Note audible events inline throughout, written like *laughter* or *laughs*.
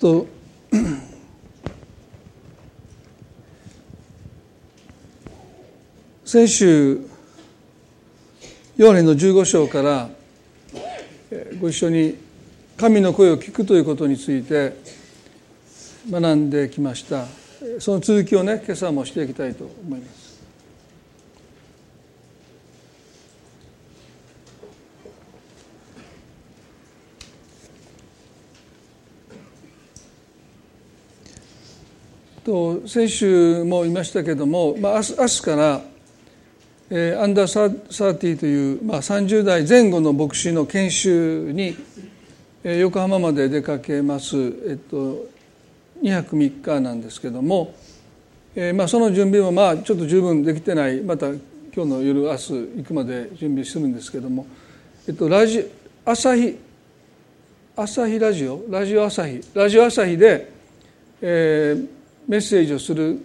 と *coughs* 先週ヨハネの15章からご一緒に神の声を聞くということについて学んできました。その続きをね今朝もしていきたいと思います。と先週も言いましたけども、まあ、明日明日から、えー、アンダーサーティーという、まあ、30代前後の牧師の研修に、えー、横浜まで出かけます、えっと、2泊3日なんですけども、えーまあ、その準備もまあちょっと十分できてない。また今日の夜明日行くまで準備するんですけども、えっと、ラジ朝日朝日ラジオ？ラジオ朝日。ラジオ朝日で、えー、メッセージをする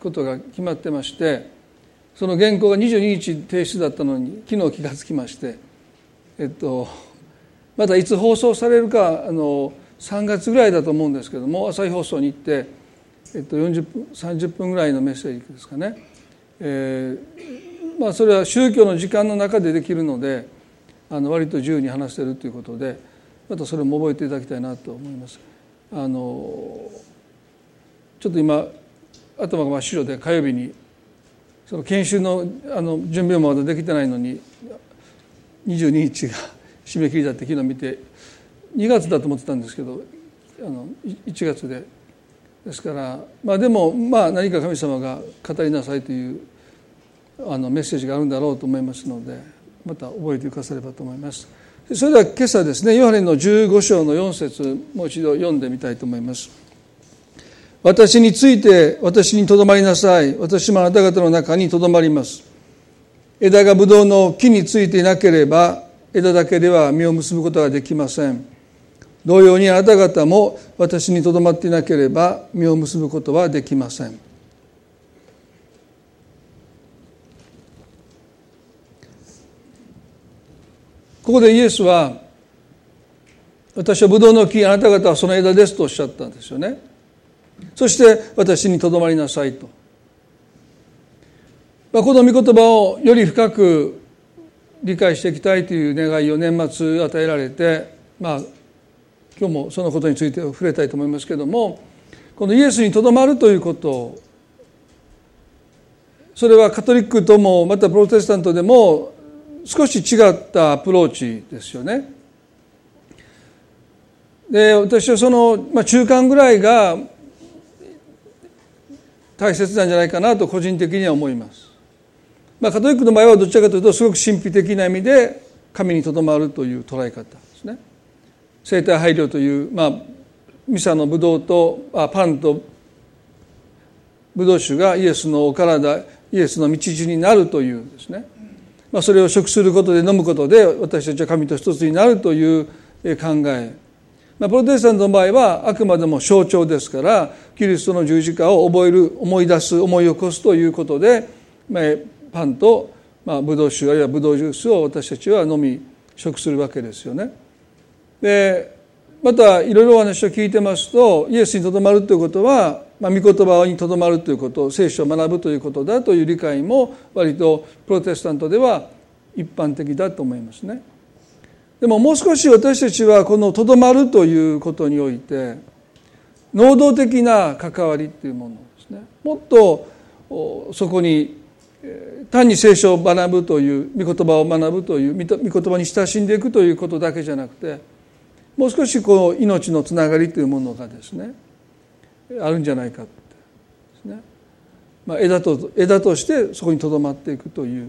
ことが決まってましてその原稿が22日提出だったのに昨日気が付きましてえっとまだいつ放送されるかあの3月ぐらいだと思うんですけども朝日放送に行って、えっと、40分30分ぐらいのメッセージですかね、えー、まあ、それは宗教の時間の中でできるのであの割と自由に話せるということでまたそれも覚えていただきたいなと思います。あのちょっと今頭が真っ白で火曜日にその研修のあの準備もまだできてないのに22日が *laughs* 締め切りだって昨日見て2月だと思ってたんですけどあの1月でですからまあでもまあ何か神様が語りなさいというあのメッセージがあるんだろうと思いますのでまた覚えてくださればと思います。それでは今朝ですねヨハネの15章の4節もう一度読んでみたいと思います。私について私にとどまりなさい。私もあなた方の中にとどまります。枝がブドウの木についていなければ、枝だけでは実を結ぶことができません。同様にあなた方も私にとどまっていなければ実を結ぶことはできません。ここでイエスは私はブドウの木あなた方はその枝ですとおっしゃったんですよね。そして私にとどまりなさいと。まあ、この御言葉をより深く理解していきたいという願いを年末与えられて、まあ、今日もそのことについて触れたいと思いますけどもこのイエスにとどまるということそれはカトリックともまたプロテスタントでも少し違ったアプローチですよね。で私はその、まあ、中間ぐらいが大切なんじゃないかなと個人的には思います。まあ、カトリックの場合はどちらかというとすごく神秘的な意味で神にとどまるという捉え方ですね。生体配慮という、まあ、ミサのブドウとあパンとブドウ酒がイエスのお体イエスの道順になるというですね、まあ、それを食することで飲むことで私たちは神と一つになるという考え、プロテスタントの場合はあくまでも象徴ですからキリストの十字架を覚える思い出す思い起こすということで、まあ、パンと、まあ、ブドウ酒あるいはブドウジュースを私たちは飲み食するわけですよね。でまたいろいろお話を聞いてますとイエスにとどまるということは、まあ、御言葉にとどまるということ聖書を学ぶということだという理解も割とプロテスタントでは一般的だと思いますね。でももう少し私たちはこのとどまるということにおいて能動的な関わりっていうものですね。もっとそこに単に聖書を学ぶという御言葉を学ぶという御言葉に親しんでいくということだけじゃなくてもう少しこう命のつながりというものがですねあるんじゃないかってですね、まあ、枝と枝としてそこにとどまっていくという。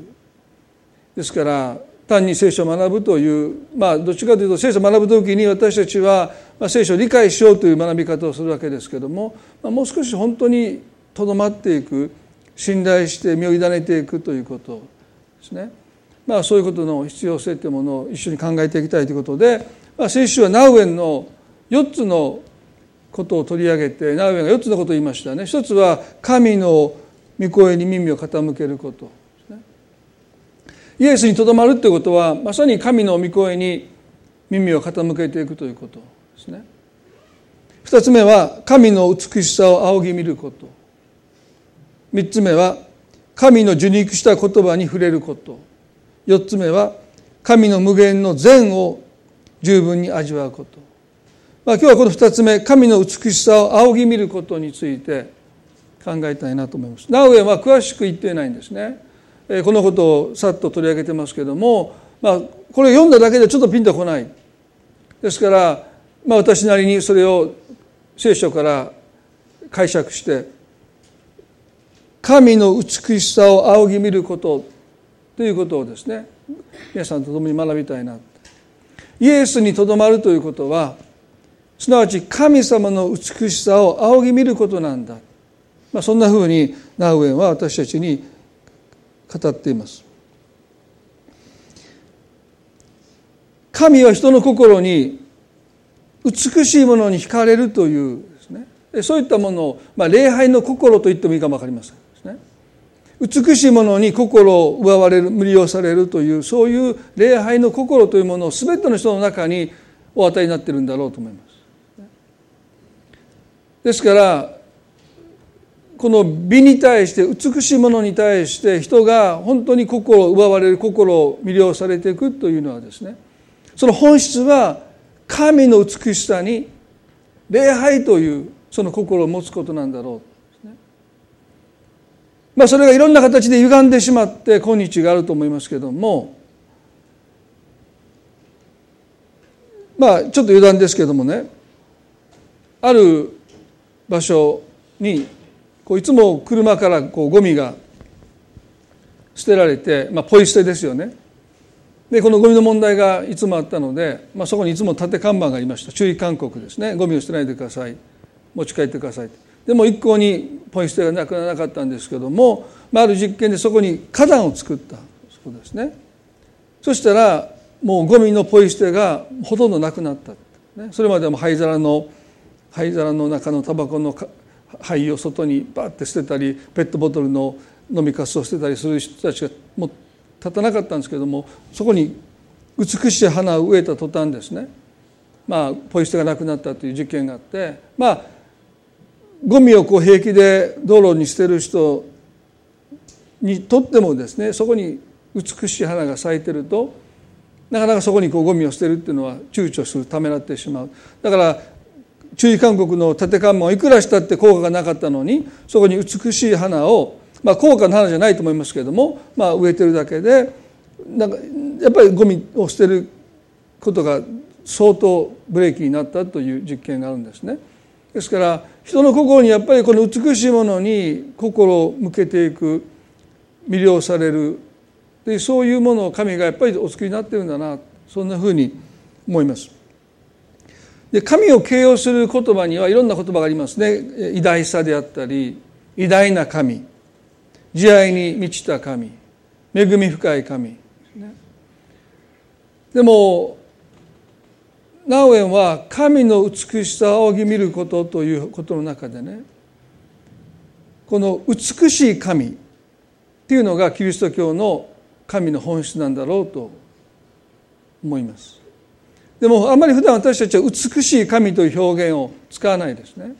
ですから単に聖書を学ぶというまあどっちかというと聖書を学ぶ時に私たちは聖書を理解しようという学び方をするわけですけどももう少し本当にとどまっていく信頼して身を委ねていくということですね。まあ、そういうことの必要性というものを一緒に考えていきたいということで、まあ、先週はナウエンの4つのことを取り上げてナウエンが4つのことを言いましたね。一つは神の御声に耳を傾けること。イエスにとどまるということはまさに神の御声に耳を傾けていくということですね。2つ目は神の美しさを仰ぎ見ること。3つ目は神の受肉した言葉に触れること。4つ目は神の無限の善を十分に味わうこと、まあ、今日はこの2つ目神の美しさを仰ぎ見ることについて考えたいなと思います。ナウエは詳しく言っていないんですね。このことをさっと取り上げてますけども、まあ、これ読んだだけでちょっとピンとこない。ですから、まあ、私なりにそれを聖書から解釈して神の美しさを仰ぎ見ることということをですね皆さんと共に学びたいな。イエスにとどまるということはすなわち神様の美しさを仰ぎ見ることなんだ、まあ、そんなふうにナウエンは私たちに語っています。神は人の心に美しいものに惹かれるというですね。そういったものを、まあ、礼拝の心と言ってもいいかも分かりません美しいものに心を奪われる無理をされるというそういう礼拝の心というものを全ての人の中にお与えになっているんだろうと思います。ですからこの美に対して美しいものに対して人が本当に心を奪われる心を魅了されていくというのはですねその本質は神の美しさに礼拝というその心を持つことなんだろう。まあ、それがいろんな形で歪んでしまって今日があると思いますけどもまあちょっと余談ですけどもねある場所にこういつも車からこうゴミが捨てられて、まあ、ポイ捨てですよね。でこのゴミの問題がいつもあったので、まあ、そこにいつも縦看板がありました。注意勧告ですね。ゴミを捨てないでください。持ち帰ってください。でも一向にポイ捨てがなくならなかったんですけども、まあ、ある実験でそこに花壇を作った。そうですね。そしたらもうゴミのポイ捨てがほとんどなくなった、ね、それまでも灰皿の灰皿の中のタバコの灰を外にバッて捨てたりペットボトルの飲みかすを捨てたりする人たちがもう立たなかったんですけどもそこに美しい花を植えた途端ですねまあポイ捨てがなくなったという実験があってまあゴミをこう平気で道路に捨てる人にとってもですねそこに美しい花が咲いてるとなかなかそこにこうゴミを捨てるっていうのは躊躇するためらってしまう。だから注意勧告の縦看板をいくらしたって効果がなかったのにそこに美しい花を、まあ、高価な花じゃないと思いますけれども、まあ、植えてるだけでなんかやっぱりゴミを捨てることが相当ブレーキになったという実験があるんですね。ですから人の心にやっぱりこの美しいものに心を向けていく魅了されるでそういうものを神がやっぱりお作りになってるんだなそんなふうに思います。で神を形容する言葉にはいろんな言葉がありますね。偉大さであったり偉大な神。慈愛に満ちた神。恵み深い神。でもナウエンは神の美しさを仰ぎ見ることということの中でねこの美しい神っていうのがキリスト教の神の本質なんだろうと思います。でもあんまり普段私たちは美しい神という表現を使わないですね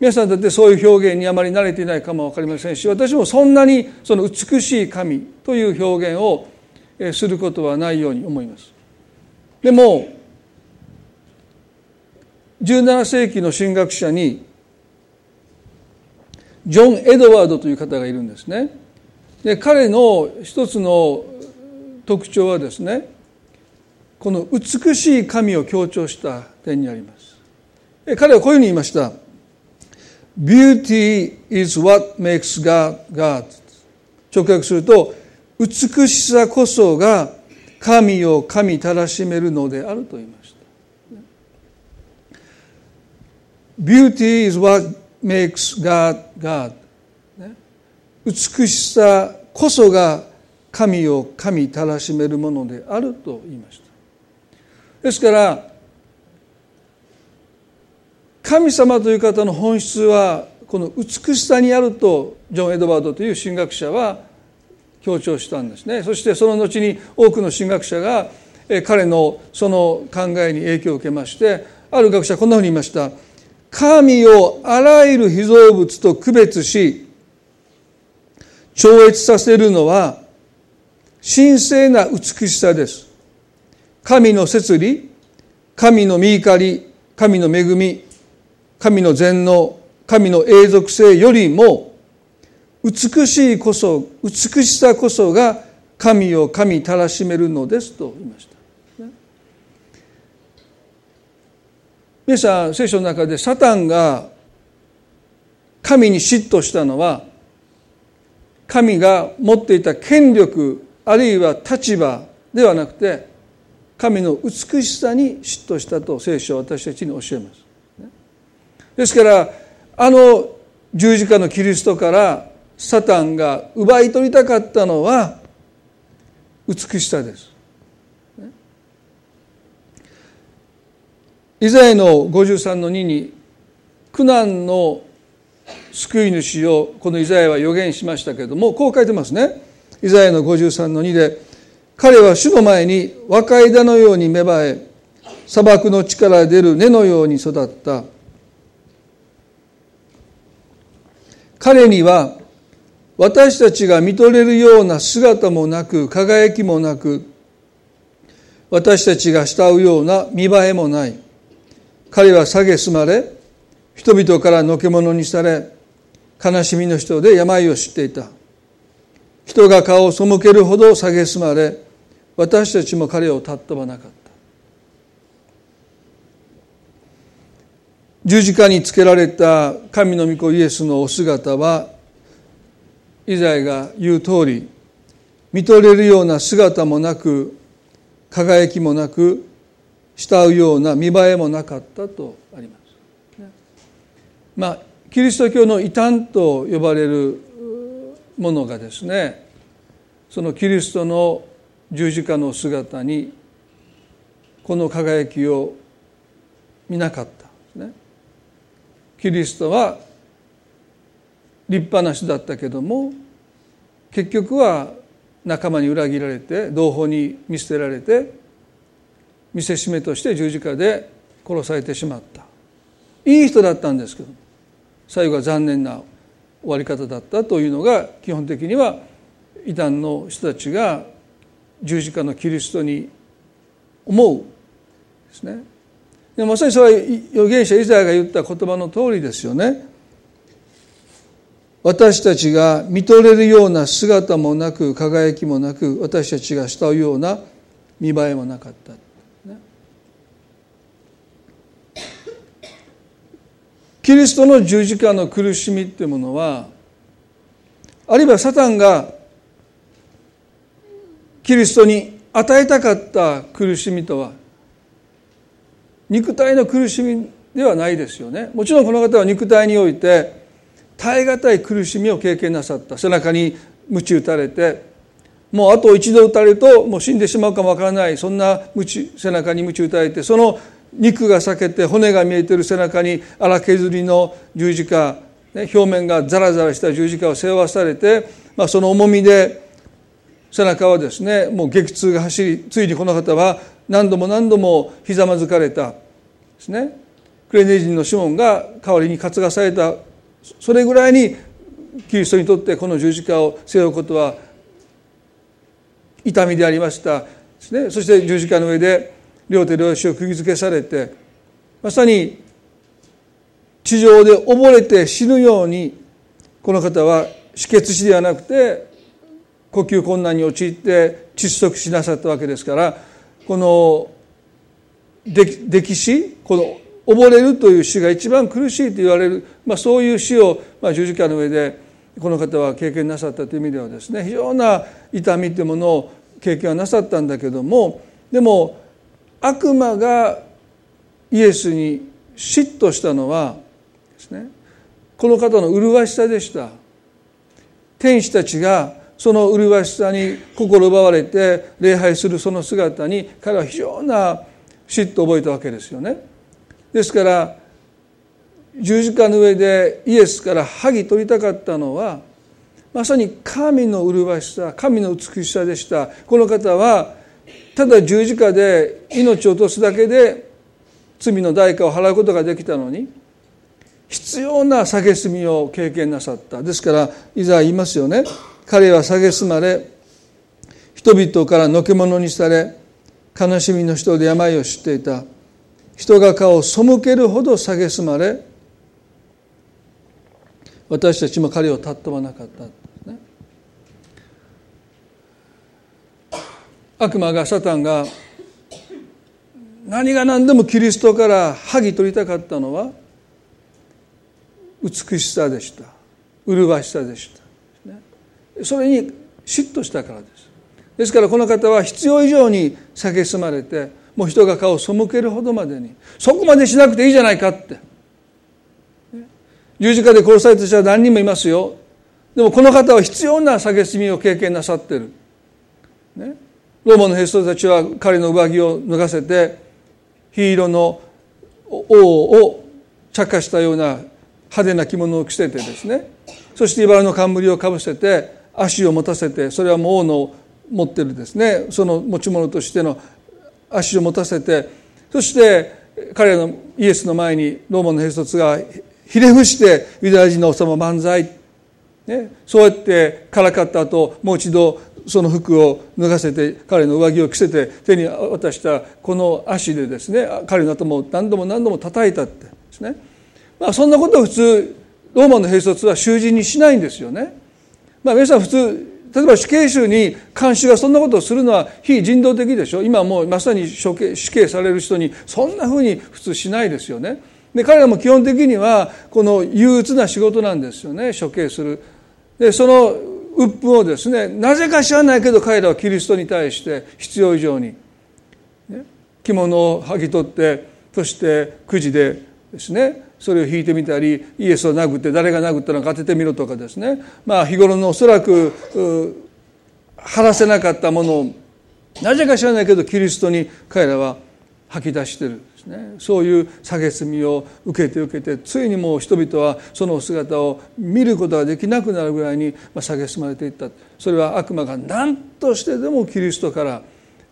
皆さんだってそういう表現にあまり慣れていないかも分かりませんし私もそんなにその美しい神という表現をすることはないように思いますでも17世紀の神学者にジョン・エドワードという方がいるんですね。で彼の一つの特徴はですねこの美しい神を強調した点にあります。彼はこういうふうに言いました。Beauty is what makes God God 直訳すると美しさこそが神を神たらしめるのであると言います。Beauty is what makes God God、美しさこそが神を神たらしめるものであると言いましたですから神様という方の本質はこの美しさにあるとジョン・エドワードという神学者は強調したんですね。そしてその後に多くの神学者が彼のその考えに影響を受けましてある学者はこんなふうに言いました。神をあらゆる被造物と区別し超越させるのは神聖な美しさです。神の摂理神の見怒り神の恵み神の全能神の永続性よりも美しいこそ美しさこそが神を神たらしめるのですと言いました。皆さん聖書の中でサタンが神に嫉妬したのは神が持っていた権力あるいは立場ではなくて神の美しさに嫉妬したと聖書は私たちに教えます。ですからあの十字架のキリストからサタンが奪い取りたかったのは美しさです。イザヤの53の2に苦難の救い主をこのイザヤは予言しましたけれどもこう書いてますねイザヤの53の2で彼は主の前に若枝のように芽生え砂漠の地から出る根のように育った。彼には私たちが見とれるような姿もなく輝きもなく私たちが慕うような見栄えもない。彼は蔑まれ人々からのけ者にされ悲しみの人で病を知っていた。人が顔を背けるほど蔑まれ私たちも彼を尊ばなかった十字架につけられた神の御子イエスのお姿はイザヤが言う通り見とれるような姿もなく輝きもなく慕うような見栄えもなかったとあります。まあキリスト教の異端と呼ばれるものがですねそのキリストの十字架の姿にこの輝きを見なかったですね。キリストは立派な人だったけども結局は仲間に裏切られて同胞に見捨てられて見せしめとして十字架で殺されてしまったいい人だったんですけど最後は残念な終わり方だったというのが基本的には異端の人たちが十字架のキリストに思うですね。でまさにそれは預言者イザヤが言った言葉の通りですよね。私たちが見とれるような姿もなく輝きもなく私たちが慕うような見栄えもなかった、ね、キリストの十字架の苦しみっていうものはあるいはサタンがキリストに与えたかった苦しみとは肉体の苦しみではないですよね。もちろんこの方は肉体において耐え難い苦しみを経験なさった。背中に鞭打たれてもうあと一度打たれるともう死んでしまうかもわからない。そんな背中に鞭打たれてその肉が裂けて骨が見えてる背中に荒削りの十字架、ね、表面がザラザラした十字架を背負わされて、まあ、その重みで背中はですねもう激痛が走りついにこの方は何度も何度もひざまずかれたですね。クレネ人のシモンが代わりに担がされたそれぐらいにキリストにとってこの十字架を背負うことは痛みでありました。ですね。そして十字架の上で両手両足を釘付けされてまさに地上で溺れて死ぬようにこの方は止血死ではなくて呼吸困難に陥って窒息しなさったわけですからこの溺死この溺れるという死が一番苦しいと言われる、まあ、そういう死を、まあ、十字架の上でこの方は経験なさったという意味ではですね非常な痛みというものを経験はなさったんだけどもでも悪魔がイエスに嫉妬したのはですねこの方の麗しさでした。天使たちがその麗しさに心奪われて礼拝するその姿に彼は非常な嫉妬を覚えたわけですよね。ですから十字架の上でイエスから剥ぎ取りたかったのはまさに神の麗しさ神の美しさでした。この方はただ十字架で命を落とすだけで罪の代価を払うことができたのに必要な蔑みを経験なさった。ですからいざ言いますよね。彼は蔑まれ人々からのけ者にされ悲しみの人で病を知っていた。人が顔を背けるほど蔑まれ私たちも彼を尊ばなかった、悪魔がサタンが何が何でもキリストから剥ぎ取りたかったのは美しさでした。麗しさでした、それに嫉妬したからです。ですからこの方は必要以上に蔑まれてもう人が顔を背けるほどまでにそこまでしなくていいじゃないかって。十字架で殺された人は何人もいますよ。でもこの方は必要な蔑みを経験なさってる、ね、ローマの兵士たちは彼の上着を脱がせて黄色の王を着火したような派手な着物を着せてですね。そして茨の冠をかぶせて足を持たせてそれはもう王の持ってるですね。その持ち物としての足を持たせてそして彼のイエスの前にローマの兵卒がひれ伏してユダヤ人の王様万歳、ね、そうやってからかった後もう一度その服を脱がせて彼の上着を着せて手に渡したこの足でですね彼の頭を何度も何度も叩いたってですね、まあ、そんなことを普通ローマの兵卒は囚人にしないんですよね。まあ、皆さん普通例えば死刑囚に監視がそんなことをするのは非人道的でしょ？今もうまさに処刑死刑される人にそんなふうに普通しないですよね。で彼らも基本的にはこの憂鬱な仕事なんですよね処刑する。でその鬱憤をですねなぜか知らないけど彼らはキリストに対して必要以上に、ね、着物を剥ぎ取ってそしてくじでですねそれを引いてみたりイエスを殴って誰が殴ったのか当ててみろとかですね。まあ日頃のおそらく晴らせなかったものをなぜか知らないけどキリストに彼らは吐き出してるですね。そういう蔑みを受けて受けてついにもう人々はその姿を見ることができなくなるぐらいに蔑まれていった。それは悪魔が何としてでもキリストから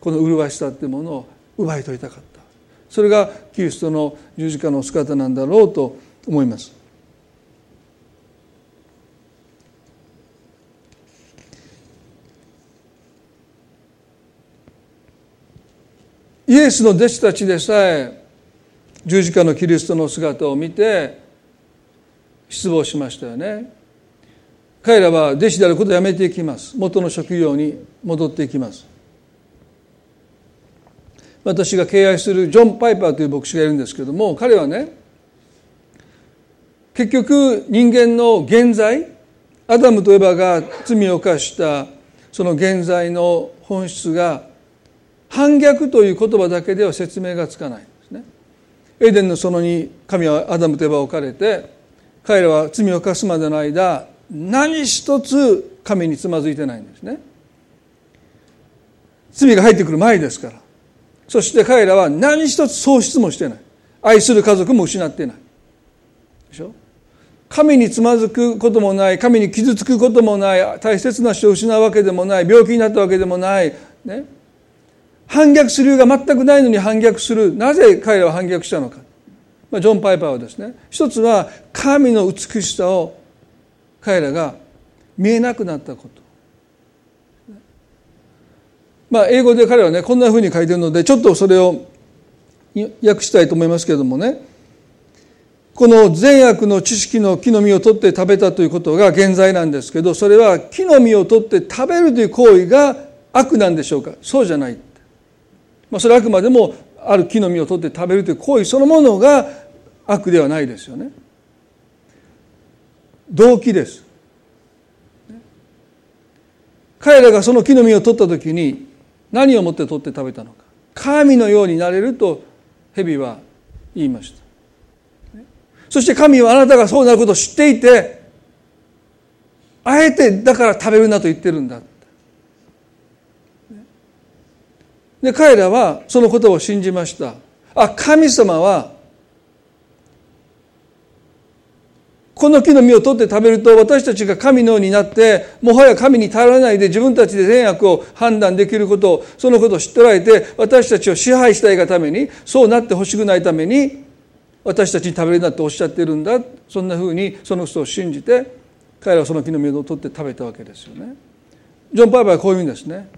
この麗しさっていうものを奪い取りたかった。それがキリストの十字架の姿なんだろうと思います。イエスの弟子たちでさえ十字架のキリストの姿を見て失望しましたよね。彼らは弟子であることをやめていきます。元の職業に戻っていきます。私が敬愛するジョン・パイパーという牧師がいるんですけども彼はね結局人間の現在アダムとエバが罪を犯したその現在の本質が反逆という言葉だけでは説明がつかないんですね。エデンの園に神はアダムとエバを置かれて彼らは罪を犯すまでの間何一つ神につまずいてないんですね。罪が入ってくる前ですから。そして彼らは何一つ喪失もしてない。愛する家族も失ってない。でしょ？神につまずくこともない神に傷つくこともない大切な人を失うわけでもない病気になったわけでもない、ね、反逆する理由が全くないのに反逆する。なぜ彼らは反逆したのか、まあ、ジョン・パイパーはですね一つは神の美しさを彼らが見えなくなったこと。まあ、英語で彼はねこんなふうに書いてるのでちょっとそれを訳したいと思いますけれどもね。この善悪の知識の木の実を取って食べたということが現在なんですけどそれは木の実を取って食べるという行為が悪なんでしょうか？そうじゃない、まあ、それはあくまでもある木の実を取って食べるという行為そのものが悪ではないですよね。動機です。彼らがその木の実を取った時に何をもって取って食べたのか。神のようになれると蛇は言いました。そして神はあなたがそうなることを知っていてあえてだから食べるなと言ってるんだ。で彼らはそのことを信じました。あ神様はこの木の実を取って食べると私たちが神のようになってもはや神に頼らないで自分たちで善悪を判断できることをそのことを知っておられて私たちを支配したいがためにそうなってほしくないために私たちに食べるなっておっしゃってるんだそんなふうにその人を信じて彼らはその木の実を取って食べたわけですよね。ジョン・パイパーはこういう意味ですね。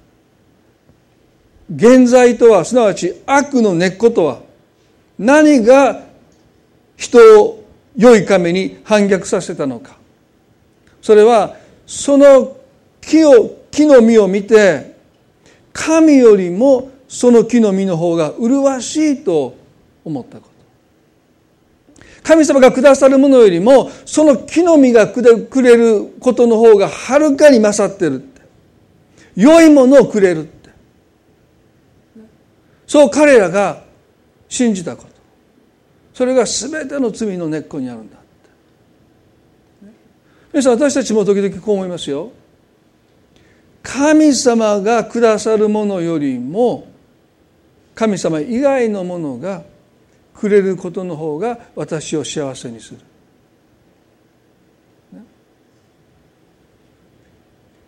現在とはすなわち悪の根っことは何が人を良い亀に反逆させたのか。それはその木を木の実を見て神よりもその木の実の方が麗しいと思ったこと。神様がくださるものよりもその木の実がくれることの方がはるかに勝ってるって。良いものをくれるって。そう彼らが信じたこと。それが全ての罪の根っこにあるんだ皆さん私たちも時々こう思いますよ。神様がくださるものよりも神様以外のものがくれることの方が私を幸せにする。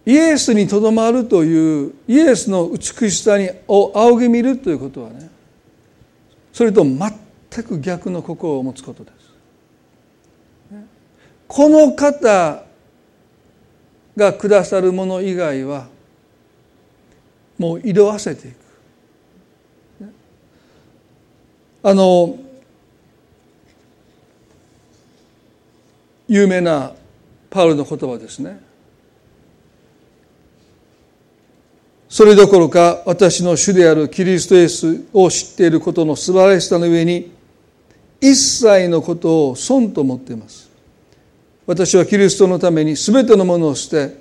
イエスにとどまるというイエスの美しさにを仰ぎ見るということはねそれと全く逆の心を持つことです。この方がくださるもの以外はもう色あせていく。あの有名なパウルの言葉ですね。それどころか私の主であるキリストイエスを知っていることの素晴らしさの上に一切のことを損と思っています。私はキリストのために全てのものを捨て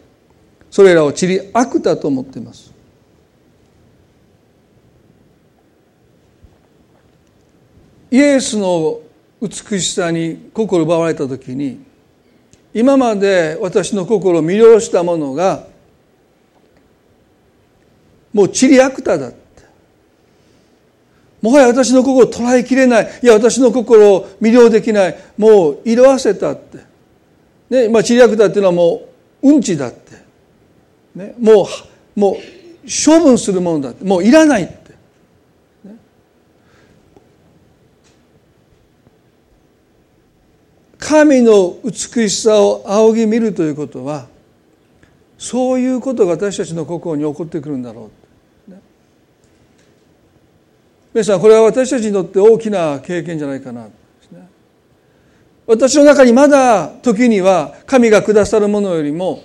それらを散り悪だと思っています。イエスの美しさに心奪われた時に今まで私の心を魅了したものがもう散り悪た。だもはや私の心を捉えきれない。いや、私の心を魅了できない。もう色あせたって。ね、まあ、知略だっていうのはもう、うんちだって。ね、もう、もう、処分するものだって。もういらないって。ね、神の美しさを仰ぎ見るということは、そういうことが私たちの心に起こってくるんだろう。皆さんこれは私たちにとって大きな経験じゃないかな。ですね。私の中にまだ時には神がくださるものよりも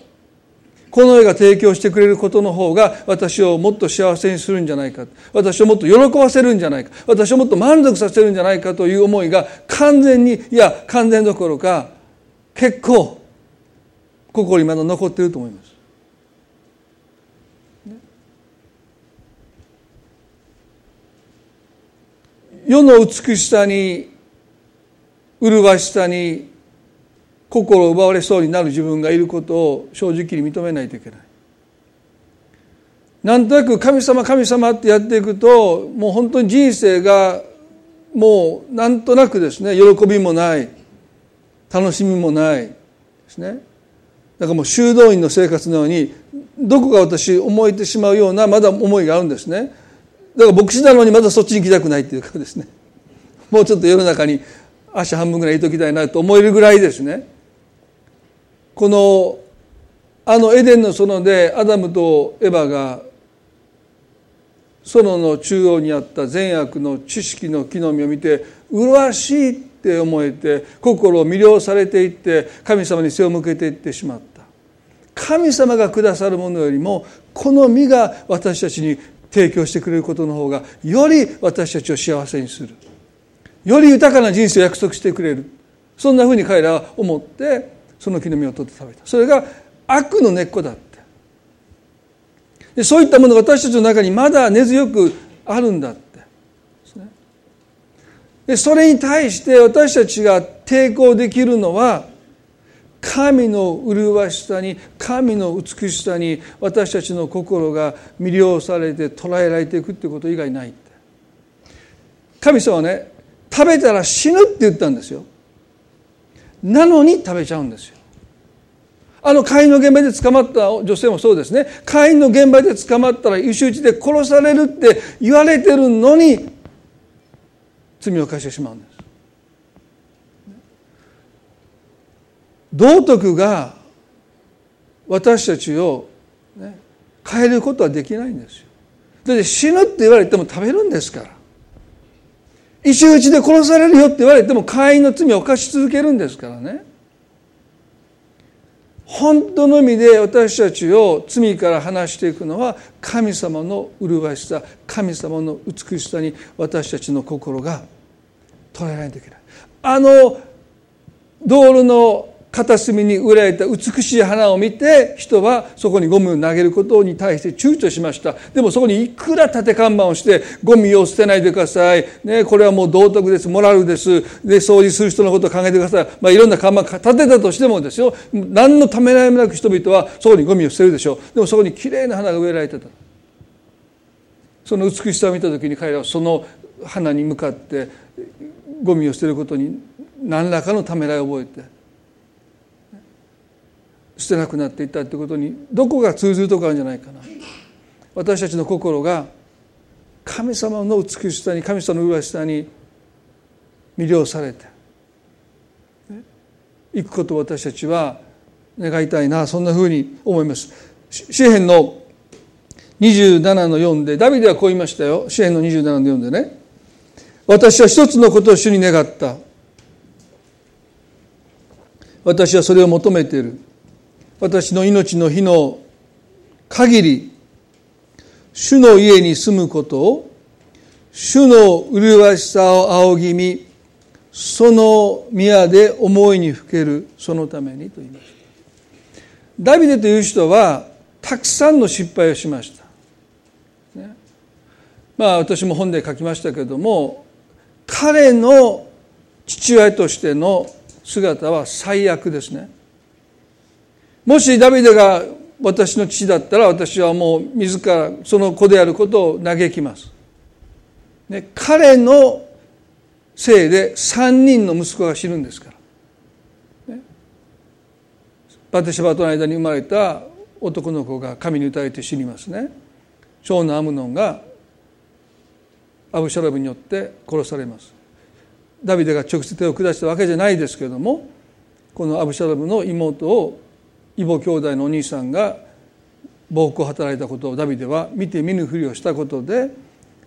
この世が提供してくれることの方が私をもっと幸せにするんじゃないか。私をもっと喜ばせるんじゃないか。私をもっと満足させるんじゃないかという思いが完全にいや完全どころか結構心にまだ残っていると思います。世の美しさに麗しさに心を奪われそうになる自分がいることを正直に認めないといけない。なんとなく神様神様ってやっていくともう本当に人生がもうなんとなくですね喜びもない楽しみもないですねだからもう修道院の生活のようにどこか私思えてしまうようなまだ思いがあるんですねだから牧師なのにまだそっちに行きたくないっていうかですね。*laughs* もうちょっと世の中に足半分ぐらいいときたいなと思えるぐらいですね。このあのエデンの園でアダムとエバが園の中央にあった善悪の知識の木の実を見て麗しいって思えて心を魅了されていって神様に背を向けていってしまった。神様がくださるものよりもこの実が私たちに提供してくれることの方がより私たちを幸せにする。より豊かな人生を約束してくれる。そんなふうに彼らは思ってその木の実を取って食べた。それが悪の根っこだってでそういったものが私たちの中にまだ根強くあるんだって。でそれに対して私たちが抵抗できるのは神の麗しさに神の美しさに私たちの心が魅了されて捉えられていくってこと以外ない神様はね食べたら死ぬって言ったんですよ。なのに食べちゃうんですよ。あの会員の現場で捕まった女性もそうですね。会員の現場で捕まったら石打ちで殺されるって言われてるのに罪を犯してしまうんです。道徳が私たちを、ね、変えることはできないんですよ。だって死ぬって言われても食べるんですから。石打ちで殺されるよって言われても会員の罪を犯し続けるんですからね。本当の意味で私たちを罪から離していくのは神様の麗しさ神様の美しさに私たちの心が捉えないといけない。あの道路の片隅に植えられた美しい花を見て人はそこにゴミを投げることに対して躊躇しました。でもそこにいくら立て看板をしてゴミを捨てないでください、ね、これはもう道徳です。モラルです。で掃除する人のことを考えてください、まあ、いろんな看板立てたとしてもですよ。何のためらいもなく人々はそこにゴミを捨てるでしょう。でもそこにきれいな花が植えられてた。その美しさを見た時に彼らはその花に向かってゴミを捨てることに何らかのためらいを覚えて捨てなくなっていったってことにどこが通ずるとこあるんじゃないかな。私たちの心が神様の美しさに神様の麗しさに魅了されていくことを私たちは願いたいなそんなふうに思います。詩篇の27の4でダビデはこう言いましたよ。詩篇の27の4でね。私は一つのことを主に願った。私はそれを求めている。私の命の日の限り主の家に住むことを主の麗しさを仰ぎ見その宮で思いにふけるそのためにと言いました。ダビデという人はたくさんの失敗をしました、ね、まあ私も本で書きましたけれども彼の父親としての姿は最悪ですね。もしダビデが私の父だったら私はもう自らその子であることを嘆きます。ね、彼のせいで3人の息子が死ぬんですから。ね、バテシバとの間に生まれた男の子が神に打たれて死にますね。長男アムノンがアブシャラブによって殺されます。ダビデが直接手を下したわけじゃないですけれどもこのアブシャラブの妹を異母兄弟のお兄さんが暴行を働いたことをダビデは見て見ぬふりをしたことで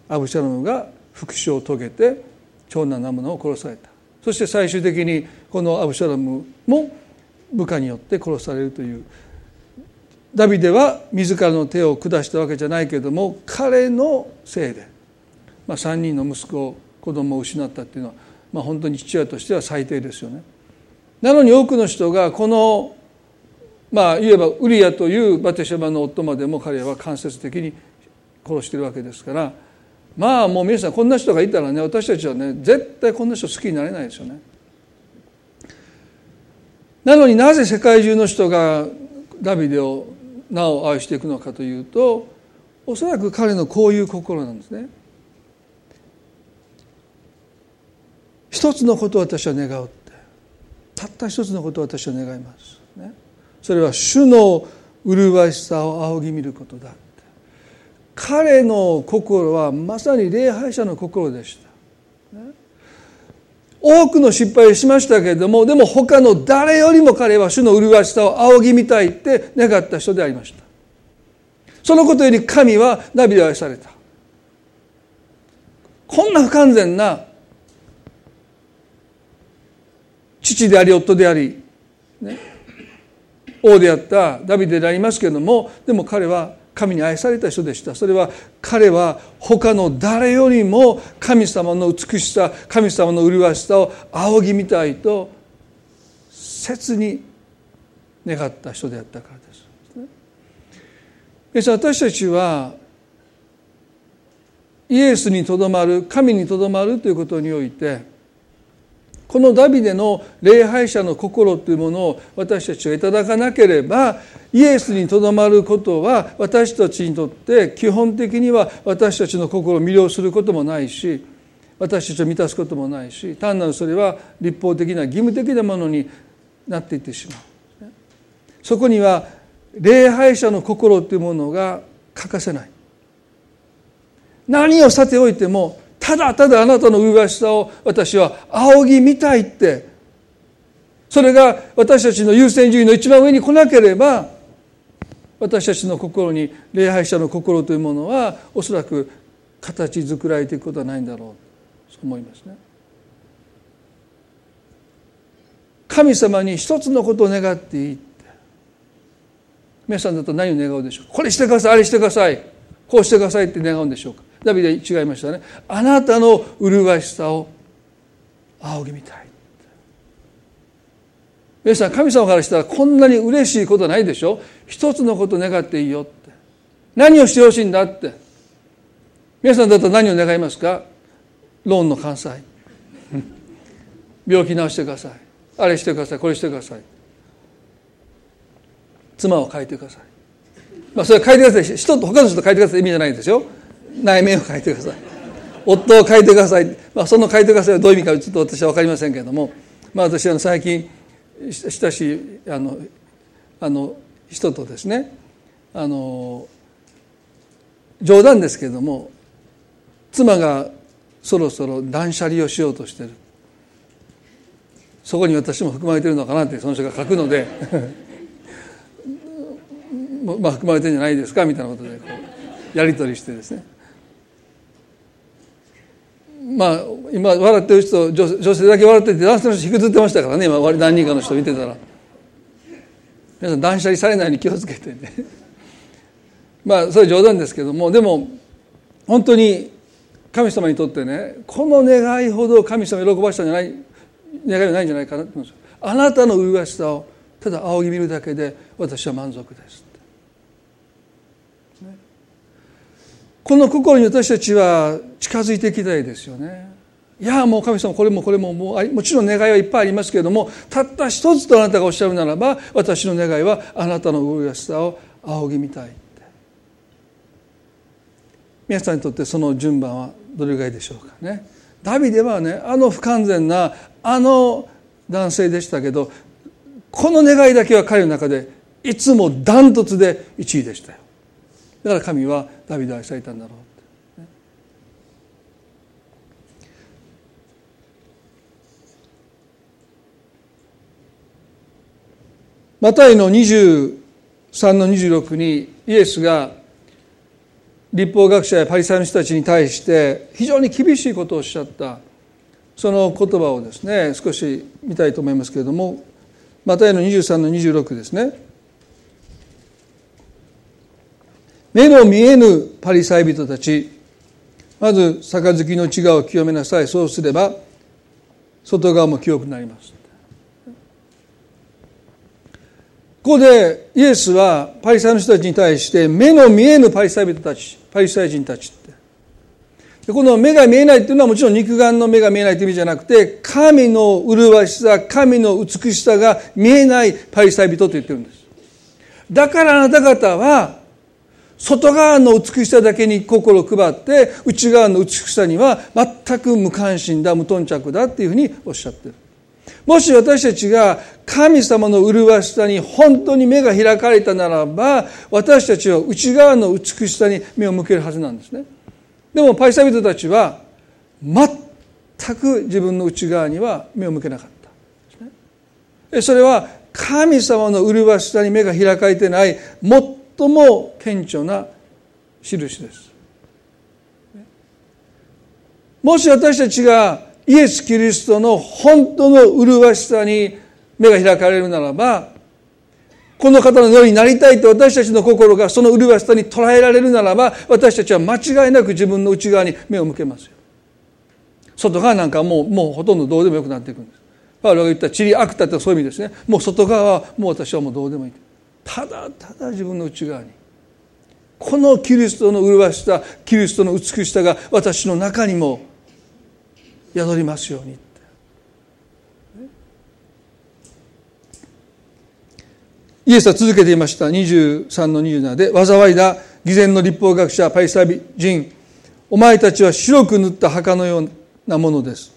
アブシャロムが復讐を遂げて長男ナムナを殺されたそして最終的にこのアブシャロムも部下によって殺されるというダビデは自らの手を下したわけじゃないけれども彼のせいで、まあ、3人の息子子供を失ったっていうのは、まあ、本当に父親としては最低ですよね。なのに多くの人がこのまあ言えばウリアというバテシャバの夫までも彼は間接的に殺してるわけですからまあもう皆さんこんな人がいたらね私たちはね絶対こんな人好きになれないですよね。なのになぜ世界中の人がダビデをなお愛していくのかというとおそらく彼のこういう心なんですね。一つのことを私は願うってたった一つのことを私は願います。それは主の麗しさを仰ぎ見ることだ。彼の心はまさに礼拝者の心でした。多くの失敗をしましたけれどもでも他の誰よりも彼は主の麗しさを仰ぎ見たいって願った人でありました。そのことより神はナビで愛された。こんな不完全な父であり夫であり、ね、王であったダビデでありますけれどもでも彼は神に愛された人でしたそれは彼は他の誰よりも神様の美しさ神様の麗しさを仰ぎ見たいと切に願った人であったからです。私たちはイエスにとどまる神にとどまるということにおいてこのダビデの礼拝者の心というものを私たちがいただかなければイエスにとどまることは私たちにとって基本的には私たちの心を魅了することもないし私たちを満たすこともないし単なるそれは立法的な義務的なものになっていってしまう。そこには礼拝者の心というものが欠かせない。何をさておいてもただただあなたの麗しさを私は仰ぎ見たいって。それが私たちの優先順位の一番上に来なければ私たちの心に礼拝者の心というものはおそらく形作られていくことはないんだろう。そう思いますね。神様に一つのことを願っていいって。皆さんだと何を願うでしょう？これしてくださいあれしてくださいこうしてくださいって願うんでしょうか？ダビデ違いましたね。あなたの麗しさを仰ぎみたい。皆さん神様からしたらこんなに嬉しいことないでしょ？一つのこと願っていいよって。何をしてほしいんだって。皆さんだと何を願いますか？ローンの完済。*laughs* 病気治してください。あれしてください。これしてください。妻を変えてください。まあそれは変えてください。人と他の人と変えてください。意味じゃないですよ。内面を変えてください。夫を変えてください、まあ、その変えてくださいはどういう意味かちょっと私は分かりませんけれども、まあ、私は最近親しいあのあの人とですねあの冗談ですけれども妻がそろそろ断捨離をしようとしてる。そこに私も含まれてるのかなってその人が書くので。*laughs* まあ含まれてるんじゃないですかみたいなことでこうやり取りしてですね。まあ今笑ってる人女性だけ笑ってて男性の人引きずってましたからね今何人かの人見てたら。皆さん断捨離されないように気をつけてね。*laughs* まあそれ冗談ですけどもでも本当に神様にとってねこの願いほど神様喜ばしたんじゃない願いはないんじゃないかなと思いますあなたの麗しさをただ仰ぎ見るだけで私は満足です。この心に私たちは近づいていきたいですよね。いやもう神様これもこれももうもちろん願いはいっぱいありますけれどもたった一つとあなたがおっしゃるならば私の願いはあなたの麗しさを仰ぎ見たいって。皆さんにとってその順番はどれぐらいでしょうかね。ダビデはねあの不完全なあの男性でしたけどこの願いだけは彼の中でいつもダントツで1位でしたよ。だから神はダビデを愛されたんだろうマタイの23の26にイエスが立法学者やパリサイの人たちに対して非常に厳しいことをおっしゃった。その言葉をですね少し見たいと思いますけれどもマタイの23の26ですね。目の見えぬパリサイ人たちまず杯の内側を清めなさい。そうすれば外側も清くなります。ここでイエスはパリサイの人たちに対して目の見えぬパリサイ人たちパリサイ人たちって。この目が見えないっていうのはもちろん肉眼の目が見えないという意味じゃなくて神の麗しさ神の美しさが見えないパリサイ人と言ってるんです。だからあなた方は外側の美しさだけに心を配って内側の美しさには全く無関心だ無頓着だっていうふうにおっしゃってる。もし私たちが神様の麗しさに本当に目が開かれたならば私たちは内側の美しさに目を向けるはずなんですね。でもパイサビトたちは全く自分の内側には目を向けなかった。それは神様の麗しさに目が開かれてない最も顕著な印です。もし私たちがイエス・キリストの本当の麗しさに目が開かれるならばこの方のようになりたいと私たちの心がその麗しさに捉えられるならば私たちは間違いなく自分の内側に目を向けますよ。外側なんかもうもうほとんどどうでもよくなっていくんです。パウロが言ったチリアクタってそういう意味ですね。もう外側はもう私はもうどうでもいい。ただただ自分の内側にこのキリストの麗しさキリストの美しさが私の中にも宿りますようにイエスは続けていました。23の27で災いだ偽善の立法学者パイサビ人。お前たちは白く塗った墓のようなものです。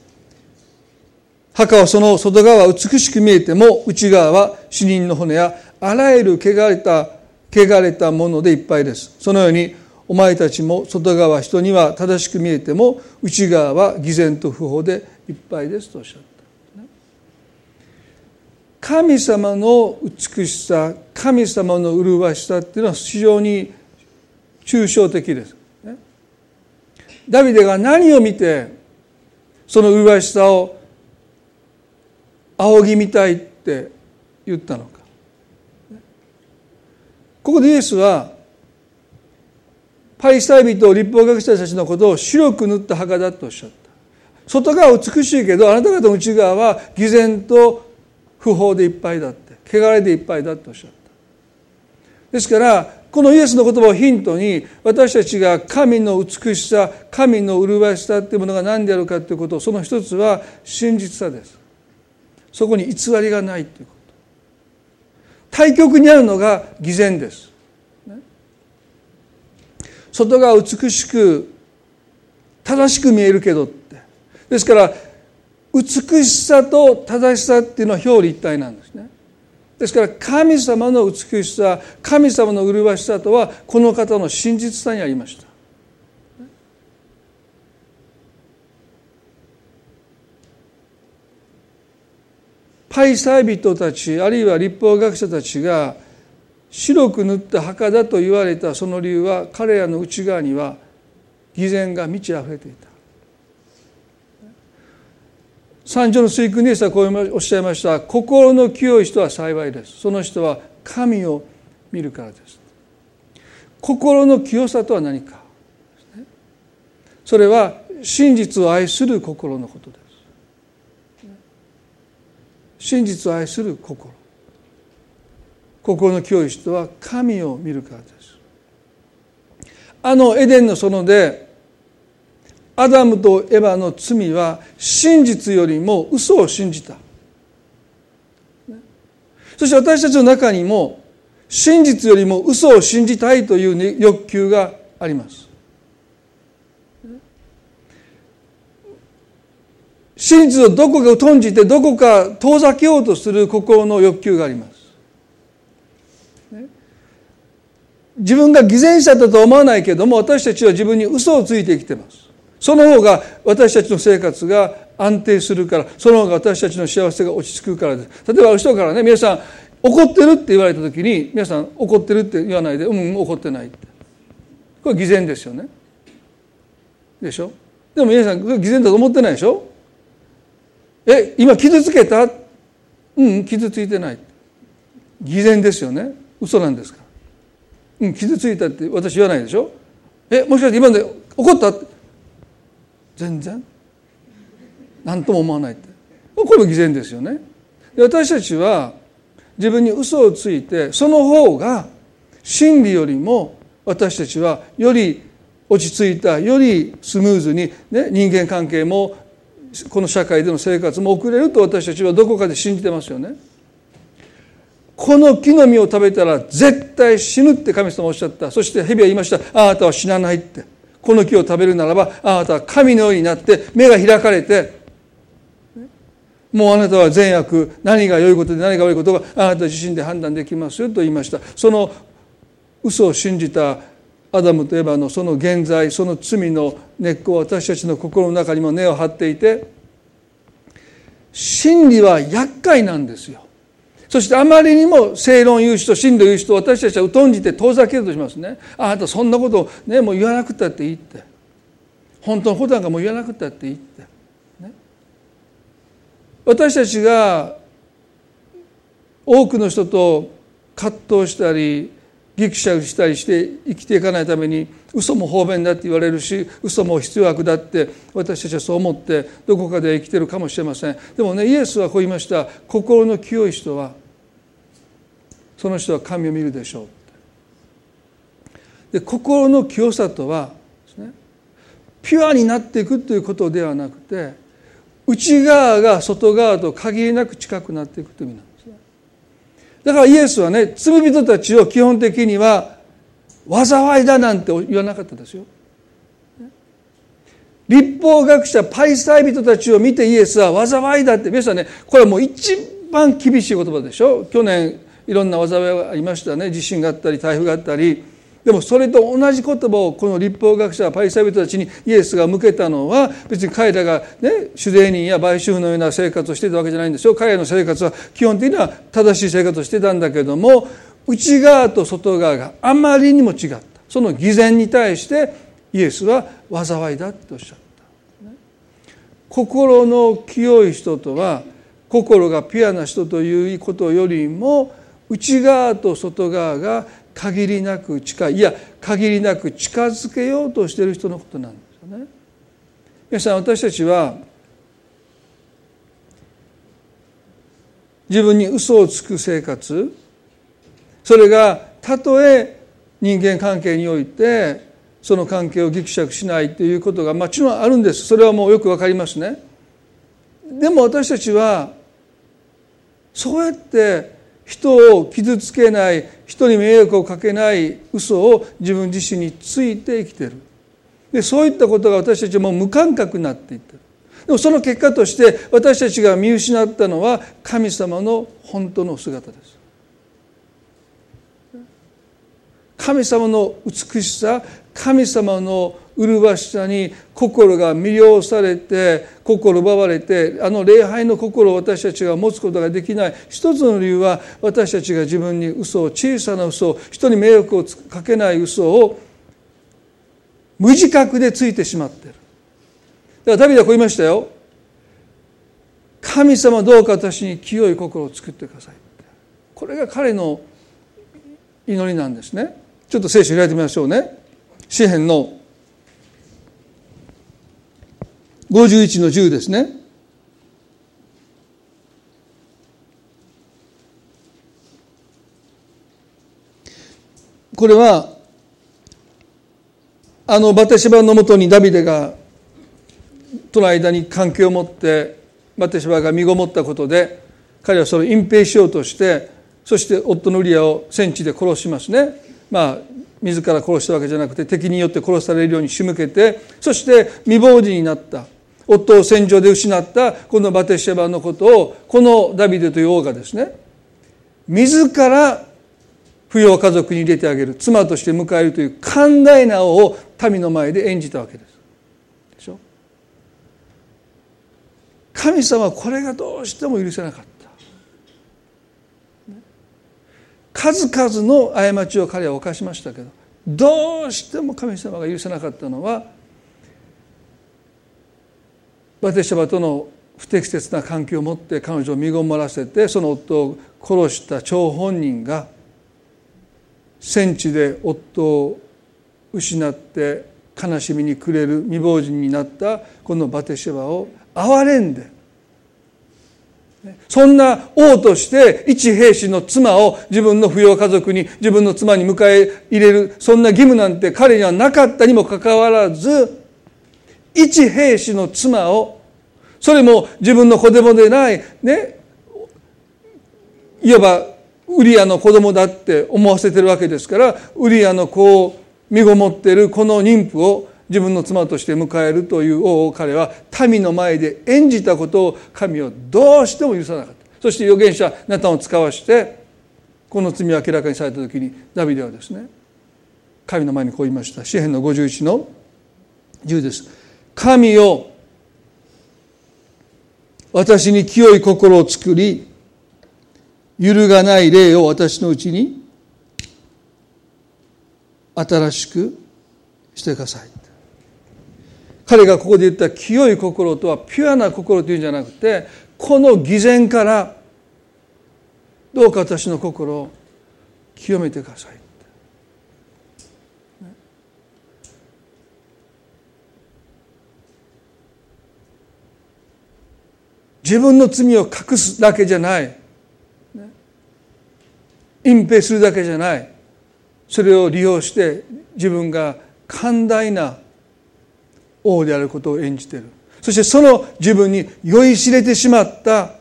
墓はその外側は美しく見えても内側は死人の骨やあらゆる汚れた汚れたものでいっぱいです。そのようにお前たちも外側人には正しく見えても内側は偽善と不法でいっぱいですとおっしゃった。神様の美しさ神様の麗しさっていうのは非常に抽象的です。ダビデが何を見てその麗しさを仰ぎ見たいって言ったのか。ここでイエスはパイサイ人立法学者たちのことを白く塗った墓だとおっしゃった。外側は美しいけどあなた方の内側は偽善と不法でいっぱいだって汚れでいっぱいだとおっしゃった。ですからこのイエスの言葉をヒントに私たちが神の美しさ神の麗しさっていうものが何であるかということその一つは真実さです。そこに偽りがないということ。対極にあるのが偽善です。外が美しく正しく見えるけどって。ですから美しさと正しさっていうのは表裏一体なんですね。ですから神様の美しさ神様の麗しさとはこの方の真実さにありました。パイサイ人たちあるいは立法学者たちが白く塗った墓だと言われたその理由は彼らの内側には偽善が満ち溢れていた。三条の水訓にはこうおっしゃいました。心の清い人は幸いです。その人は神を見るからです。心の清さとは何か。それは真実を愛する心のことです。真実を愛する心。心の清い人は神を見るからです。あのエデンの園でアダムとエヴァの罪は真実よりも嘘を信じた。そして私たちの中にも真実よりも嘘を信じたいという欲求があります。真実をどこかを頓じてどこか遠ざけようとする心の欲求があります。自分が偽善者だと思わないけども私たちは自分に嘘をついてきてます。その方が私たちの生活が安定するからその方が私たちの幸せが落ち着くからです。例えばある人からね皆さん怒ってるって言われた時に皆さん怒ってるって言わないでうん怒ってないって。これ偽善ですよね。でしょ？でも皆さんこれ偽善だと思ってないでしょ？え今傷つけた？うん傷ついてない。偽善ですよね。嘘なんですか？うん傷ついたって私言わないでしょ？えもしかして今まで怒った？全然。何とも思わないって。これも偽善ですよね。私たちは自分に嘘をついてその方が真理よりも私たちはより落ち着いたよりスムーズに、ね、人間関係もこの社会での生活も送れると私たちはどこかで信じてますよね。この木の実を食べたら絶対死ぬって神様おっしゃった。そして蛇は言いました。あなたは死なないって。この木を食べるならばあなたは神のようになって目が開かれてもうあなたは善悪何が良いことで何が悪いことがあなた自身で判断できますよと言いました。その嘘を信じたアダムとエバのその現在その罪の根っこは私たちの心の中にも根を張っていて真理は厄介なんですよ。そしてあまりにも正論言う人真理言う人私たちは疎んじて遠ざけるとしますね。あなたそんなことねもう言わなくたっていいって。本当のことなんかもう言わなくたっていいって、ね、私たちが多くの人と葛藤したりギクシャクしたりして生きていかないために嘘も方便だって言われるし嘘も必要悪だって私たちはそう思ってどこかで生きてるかもしれません。でもねイエスはこう言いました。心の清い人はその人は神を見るでしょうで心の清さとはねピュアになっていくということではなくて内側が外側と限りなく近くなっていくという意味なんですだからイエスはね罪人たちを基本的には災いだなんて言わなかったですよ。立法学者パイサイ人たちを見てイエスは災いだって皆さんねこれはもう一番厳しい言葉でしょ。去年いろんな災いがありましたね。地震があったり台風があったり。でもそれと同じ言葉をこの立法学者パリサイ人たちにイエスが向けたのは別に彼らがね主税人や売収婦のような生活をしていたわけじゃないんですよ。彼らの生活は基本的には正しい生活をしてたんだけども内側と外側があまりにも違った。その偽善に対してイエスは災いだとおっしゃった。心の清い人とは心がピュアな人ということよりも内側と外側が限りなく近いいや限りなく近づけようとしている人のことなんですよね。皆さん私たちは自分に嘘をつく生活それがたとえ人間関係においてその関係をぎくしゃくしないということがもちろんあるんですそれはもうよくわかりますね。でも私たちはそうやって人を傷つけない人に迷惑をかけない嘘を自分自身について生きてる。でそういったことが私たちも無感覚になっていってる。でもその結果として私たちが見失ったのは神様の本当の姿です。神様の美しさ神様の麗しさに心が魅了されて心奪われてあの礼拝の心を私たちが持つことができない。一つの理由は私たちが自分に嘘を小さな嘘を人に迷惑をかけない嘘を無自覚でついてしまってる。だからダビデはこう言いましたよ。神様どうか私に清い心を作ってくださいこれが彼の祈りなんですね。ちょっと聖書開いてみましょうね。詩篇の51の10ですね。これはあのバテシバのもとにダビデがとの間に関係を持ってバテシバが身ごもったことで彼はそれを隠蔽しようとしてそして夫のウリアを戦地で殺しますね。まあ自ら殺したわけじゃなくて敵によって殺されるように仕向けてそして未亡人になった夫を戦場で失ったこのバテシェバのことをこのダビデという王がですね自ら扶養家族に入れてあげる妻として迎えるという寛大な王を民の前で演じたわけです。でしょ？神様はこれがどうしても許せなかった。数々の過ちを彼は犯しましたけどどうしても神様が許せなかったのはバテシャバとの不適切な関係を持って彼女を身ごもらせてその夫を殺した張本人が戦地で夫を失って悲しみに暮れる未亡人になったこのバテシェバを憐れんでそんな王として一兵士の妻を自分の扶養家族に自分の妻に迎え入れるそんな義務なんて彼にはなかったにもかかわらず一兵士の妻をそれも自分の子供でないねいわばウリアの子供だって思わせてるわけですからウリアの子を身ごもっているこの妊婦を自分の妻として迎えるという王を彼は民の前で演じたことを神はどうしても許さなかった。そして預言者ナタンを使わしてこの罪を明らかにされた時にダビデはですね神の前にこう言いました。詩篇の51の10です。神よ私に清い心を作り揺るがない霊を私のうちに新しくしてください。彼がここで言った清い心とはピュアな心というんじゃなくてこの偽善からどうか私の心を清めてください。自分の罪を隠すだけじゃない。隠蔽するだけじゃない。それを利用して自分が寛大な王であることを演じている。そしてその自分に酔いしれてしまった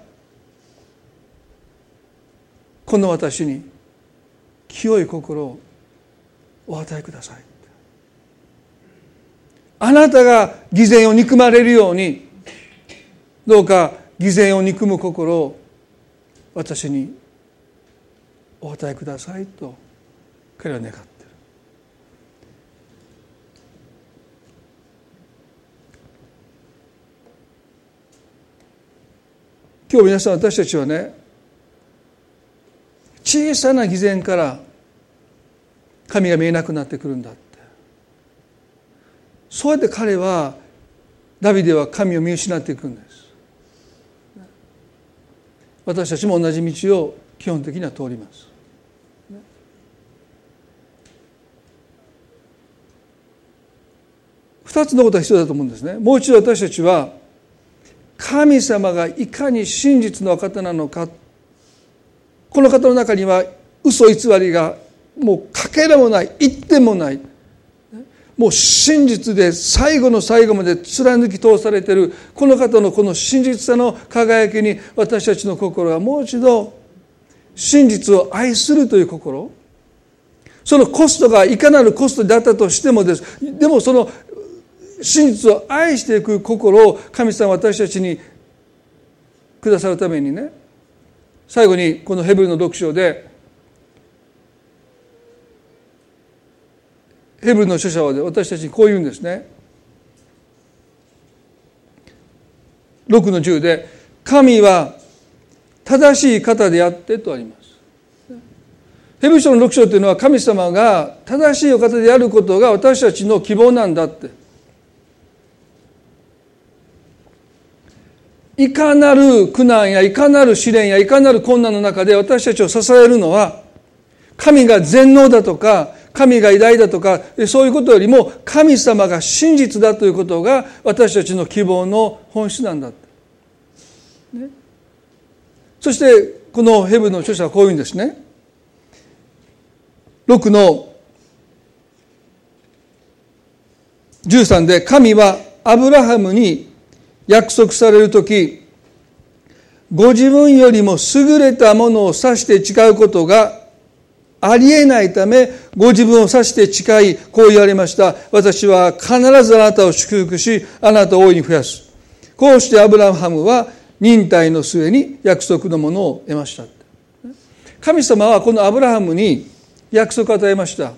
この私に清い心をお与えください。あなたが偽善を憎まれるようにどうか偽善を憎む心を私にお与えくださいと彼は願ってる。今日皆さん私たちはね小さな偽善から神が見えなくなってくるんだって。そうやって彼はダビデは神を見失っていくんだよ。私たちも同じ道を基本的には通ります。二つのことが必要だと思うんですね。もう一度私たちは神様がいかに真実の方なのか。この方の中には嘘偽りがもうかけらもない一点もない。もう真実で最後の最後まで貫き通されているこの方のこの真実さの輝きに私たちの心がもう一度真実を愛するという心。そのコストがいかなるコストであったとしてもです。でもその真実を愛していく心を神様私たちにくださるためにね最後にこのヘブルの読書でヘブルの著者は私たちにこう言うんですね。6の10で「神は正しい方であって」とあります。ヘブル書の6章というのは神様が正しいお方であることが私たちの希望なんだって。いかなる苦難やいかなる試練やいかなる困難の中で私たちを支えるのは神が全能だとか神が偉大だとかそういうことよりも神様が真実だということが私たちの希望の本質なんだ、ね、そしてこのヘブの著者はこういうんですね。6の13で神はアブラハムに約束される時ご自分よりも優れたものを指して誓うことがありえないため、ご自分を指して誓い、こう言われました。私は必ずあなたを祝福し、あなたを大いに増やす。こうしてアブラハムは忍耐の末に約束のものを得ました。神様はこのアブラハムに約束を与えました。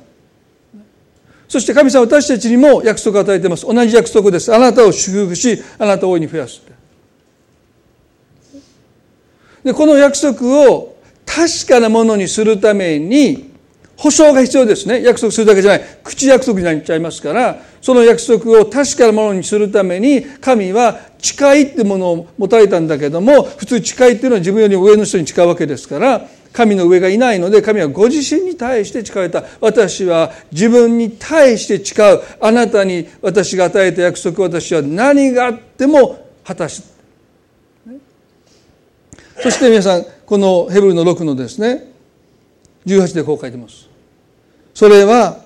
そして神様私たちにも約束を与えています。同じ約束です。あなたを祝福し、あなたを大いに増やす。でこの約束を確かなものにするために保証が必要ですね。約束するだけじゃない。口約束になっちゃいますからその約束を確かなものにするために神は誓いってものを持たれたんだけども普通誓いっていうのは自分より上の人に誓うわけですから神の上がいないので神はご自身に対して誓われた。私は自分に対して誓う。あなたに私が与えた約束私は何があっても果たすそして皆さんこのヘブルの6のですね18でこう書いてますそれは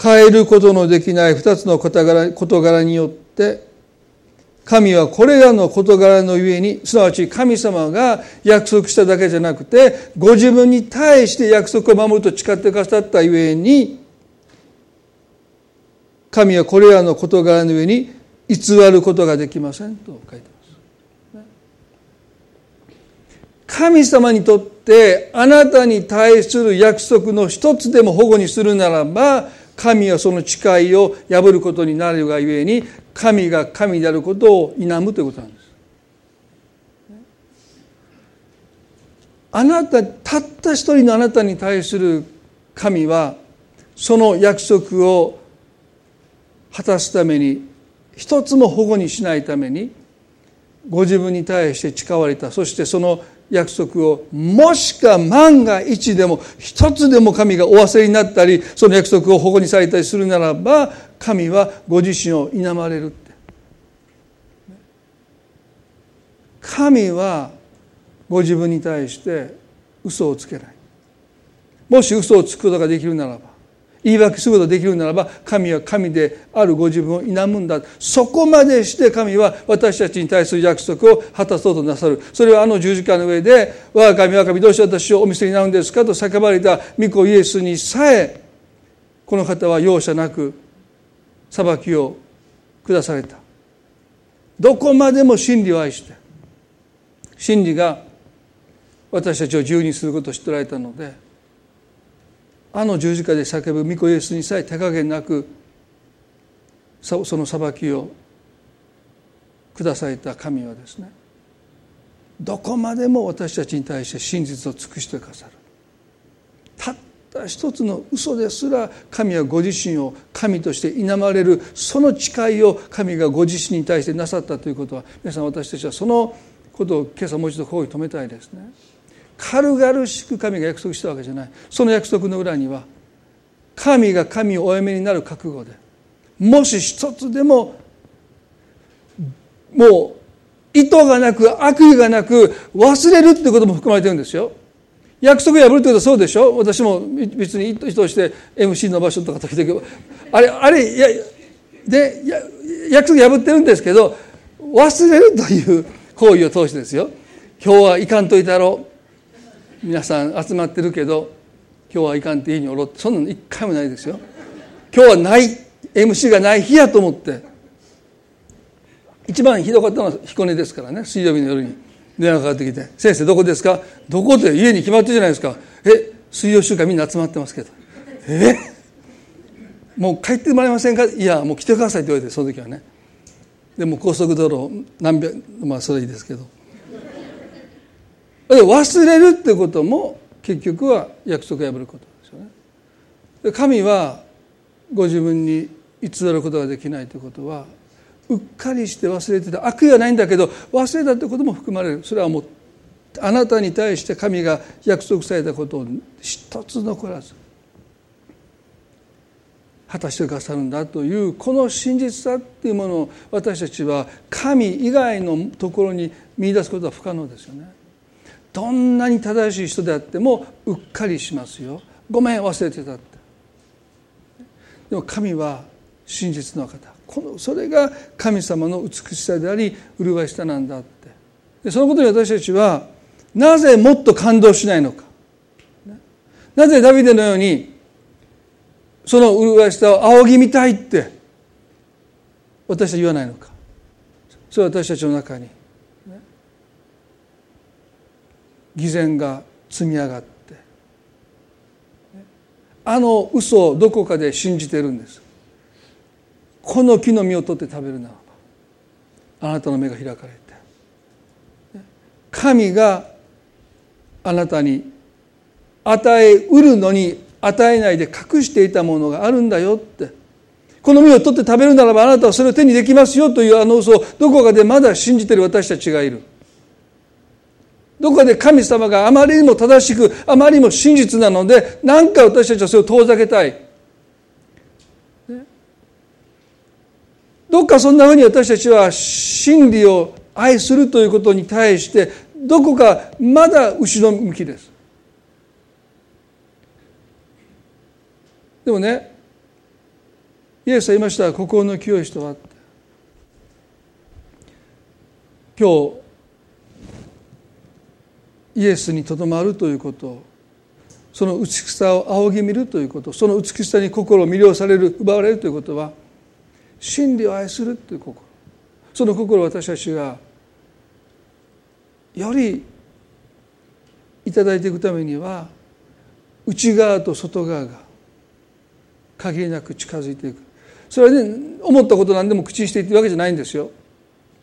変えることのできない2つの事柄によって神はこれらの事柄のゆえにすなわち神様が約束しただけじゃなくてご自分に対して約束を守ると誓ってくださったゆえに神はこれらの事柄の上に偽ることができませんと書いてます。神様にとってあなたに対する約束の一つでも保護にするならば神はその誓いを破ることになるがゆえに神が神であることを否むということなんです。あなたたった一人のあなたに対する神はその約束を果たすために一つも保護にしないためにご自分に対して誓われたそしてその約束をもしか万が一でも一つでも神がお忘れになったりその約束を保護にされたりするならば神はご自身を否まれるって。神はご自分に対して嘘をつけない。もし嘘をつくことができるならば言い訳することができるならば神は神であるご自分を否むんだそこまでして神は私たちに対する約束を果たそうとなさるそれはあの十字架の上で「我が神我が神どうして私をお見せになるんですか?」と叫ばれた御子イエスにさえこの方は容赦なく裁きを下されたどこまでも真理を愛して真理が私たちを自由にすることを知っておられたのであの十字架で叫ぶ御子イエスにさえ手加減なくその裁きを下された神はですねどこまでも私たちに対して真実を尽くしてくださる。たった一つの嘘ですら神はご自身を神として否まれる。その誓いを神がご自身に対してなさったということは皆さん私たちはそのことを今朝もう一度ここに止めたいですね。軽々しく神が約束したわけじゃない。その約束の裏には神が神をお嫁になる覚悟でもし一つでももう意図がなく悪意がなく忘れるってことも含まれてるんですよ。約束破るってことはそうでしょ？私も別に意図して MC の場所とか時々あれあれいやで約束破ってるんですけど忘れるという行為を通してですよ。今日はいかんといたろう。皆さん集まってるけど今日はいかんって家におろってそんなの一回もないですよ。今日はない MC がない日やと思って。一番ひどかったのは彦根ですからね水曜日の夜に。電話かかってきて「先生どこですか？どこで家に決まってるじゃないですか。え水曜週間みんな集まってますけど。え？えもう帰ってもらえませんか？いやもう来てくださいって言われてその時はね。でも高速道路何百まあそれいいですけど。忘れるってことも結局は約束を破ることですよね。神はご自分に偽ることができないということはうっかりして忘れてた。悪意はないんだけど忘れたってことも含まれる。それはもうあなたに対して神が約束されたことを一つ残らず果たしてくださるんだというこの真実さっていうものを私たちは神以外のところに見出すことは不可能ですよね。どんなに正しい人であってもうっかりしますよ。ごめん忘れてたって。でも神は真実の方このそれが神様の美しさであり麗しさなんだってでそのことに私たちはなぜもっと感動しないのかなぜダビデのようにその麗しさを仰ぎ見たいって私は言わないのかそれは私たちの中に偽善が積み上がって。あの嘘をどこかで信じてるんです。この木の実を取って食べるならばあなたの目が開かれて。神があなたに与えうるのに与えないで隠していたものがあるんだよって。この実を取って食べるならばあなたはそれを手にできますよというあの嘘をどこかでまだ信じてる私たちがいる。どこかで神様があまりにも正しくあまりにも真実なので何か私たちはそれを遠ざけたい。どっかそんなふうに私たちは真理を愛するということに対してどこかまだ後ろ向きです。でもねイエスは言いました心の清い人は。今日イエスにとどまるということ。その美しさを仰ぎ見るということ。その美しさに心を魅了される奪われるということは真理を愛するという心。その心を私たちがよりいただいていくためには内側と外側が限りなく近づいていく。それはね思ったこと何でも口にしていってわけじゃないんですよ。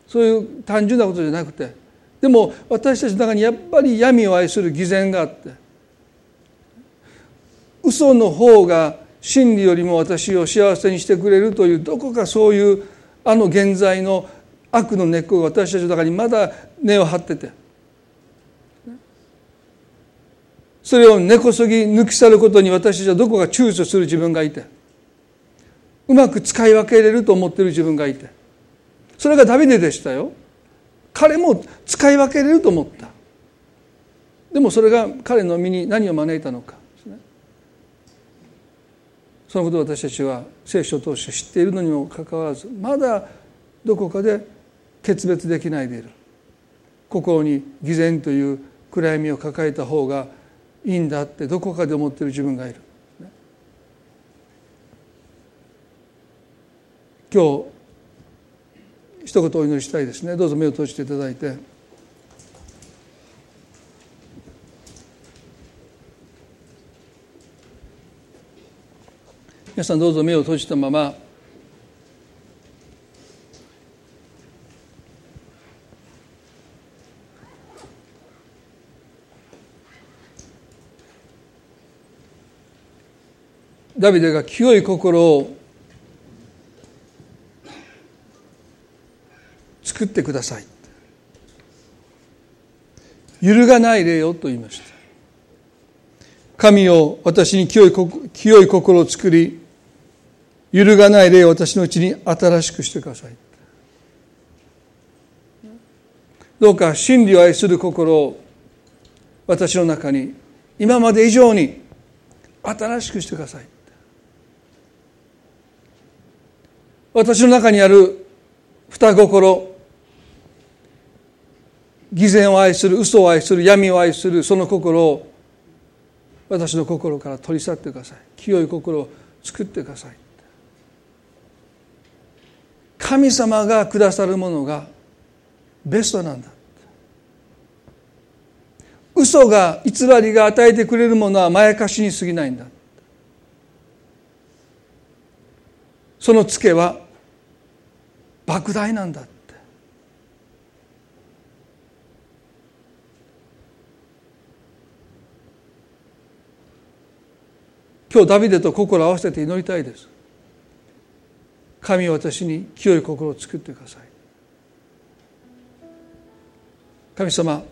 そういう単純なことじゃなくてでも私たちの中にやっぱり闇を愛する偽善があって嘘の方が真理よりも私を幸せにしてくれるというどこかそういうあの現在の悪の根っこが私たちの中にまだ根を張っててそれを根こそぎ抜き去ることに私たちはどこか躊躇する自分がいてうまく使い分けれると思ってる自分がいてそれがダビデでしたよ。彼も使い分けれると思った。でもそれが彼の身に何を招いたのか。そのことを私たちは聖書を通して知っているのにもかかわらずまだどこかで決別できないでいる。心に偽善という暗闇を抱えた方がいいんだってどこかで思っている自分がいる。今日一言お祈りしたいですね。どうぞ目を閉じていただいて。皆さんどうぞ目を閉じたまま。ダビデが清い心を作ってください。揺るがない霊よと言いました。神を私に清い清い心を作り揺るがない霊を私のうちに新しくしてください。どうか真理を愛する心を私の中に今まで以上に新しくしてください。私の中にある二心偽善を愛する嘘を愛する闇を愛するその心を私の心から取り去ってください。清い心を作ってください。神様がくださるものがベストなんだ。嘘が偽りが与えてくれるものはまやかしに過ぎないんだ。そのツケは莫大なんだ。今日ダビデと心を合わせて祈りたいです。神は私に清い心を作ってください。神様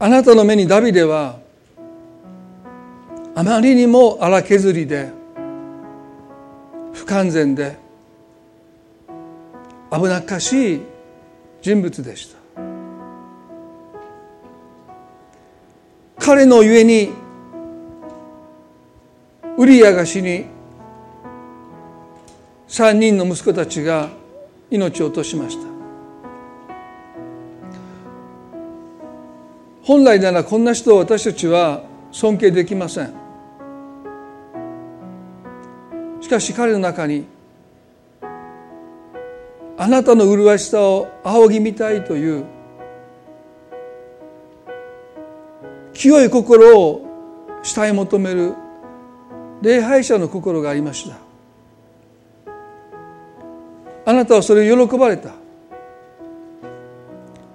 あなたの目にダビデはあまりにも荒削りで不完全で危なっかしい人物でした。彼のゆえにウリアが死に3人の息子たちが命を落としました。本来ならこんな人を私たちは尊敬できません。しかし彼の中にあなたの麗しさを仰ぎ見たいという清い心を慕い求める礼拝者の心がありました。あなたはそれを喜ばれた。